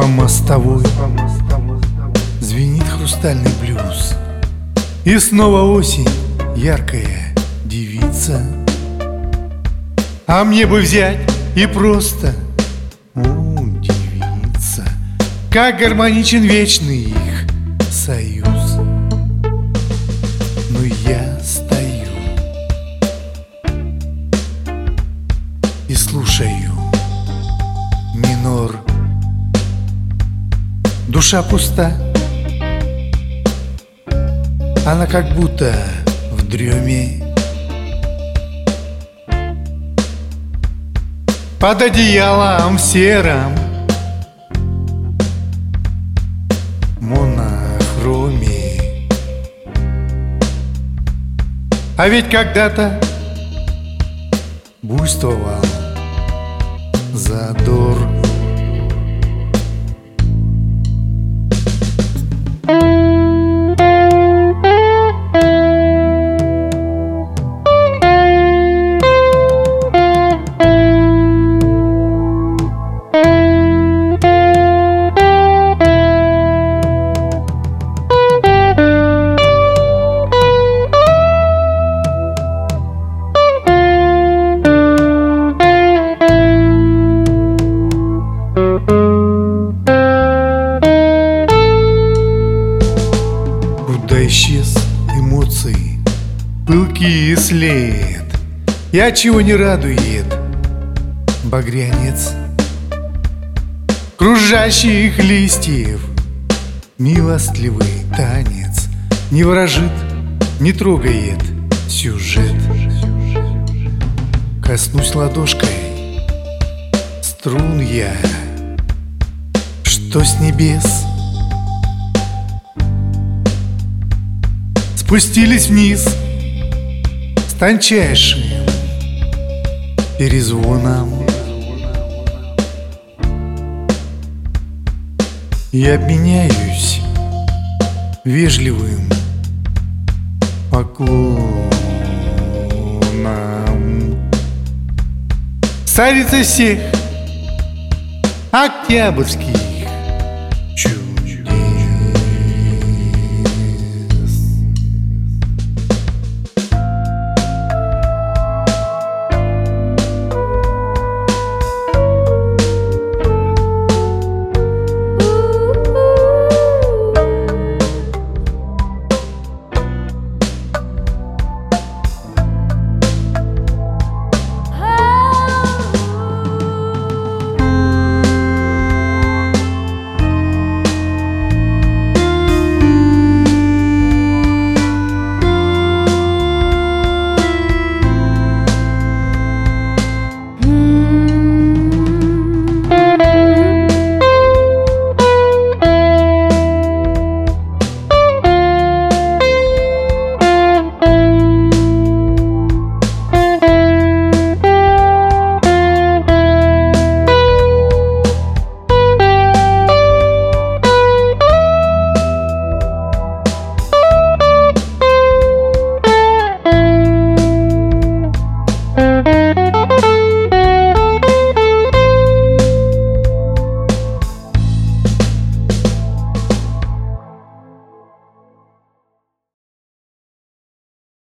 По мостовой. Звенит хрустальный блюз. И снова осень, яркая девица. А мне бы взять и просто удивиться Как гармоничен вечный их союз Душа пуста. Она как будто в дреме Под одеялом сером Монохроме. А ведь когда-то буйствовал задор Пылкий след. Я чего не радует? Багрянец Кружащих листьев. Милостливый танец Не ворожит, не трогает сюжет. Коснусь ладошкой Струн я Что с небес? Спустились вниз тончайшим перезвоном. И обменяюсь вежливым поклоном. Царица всех Октябрьский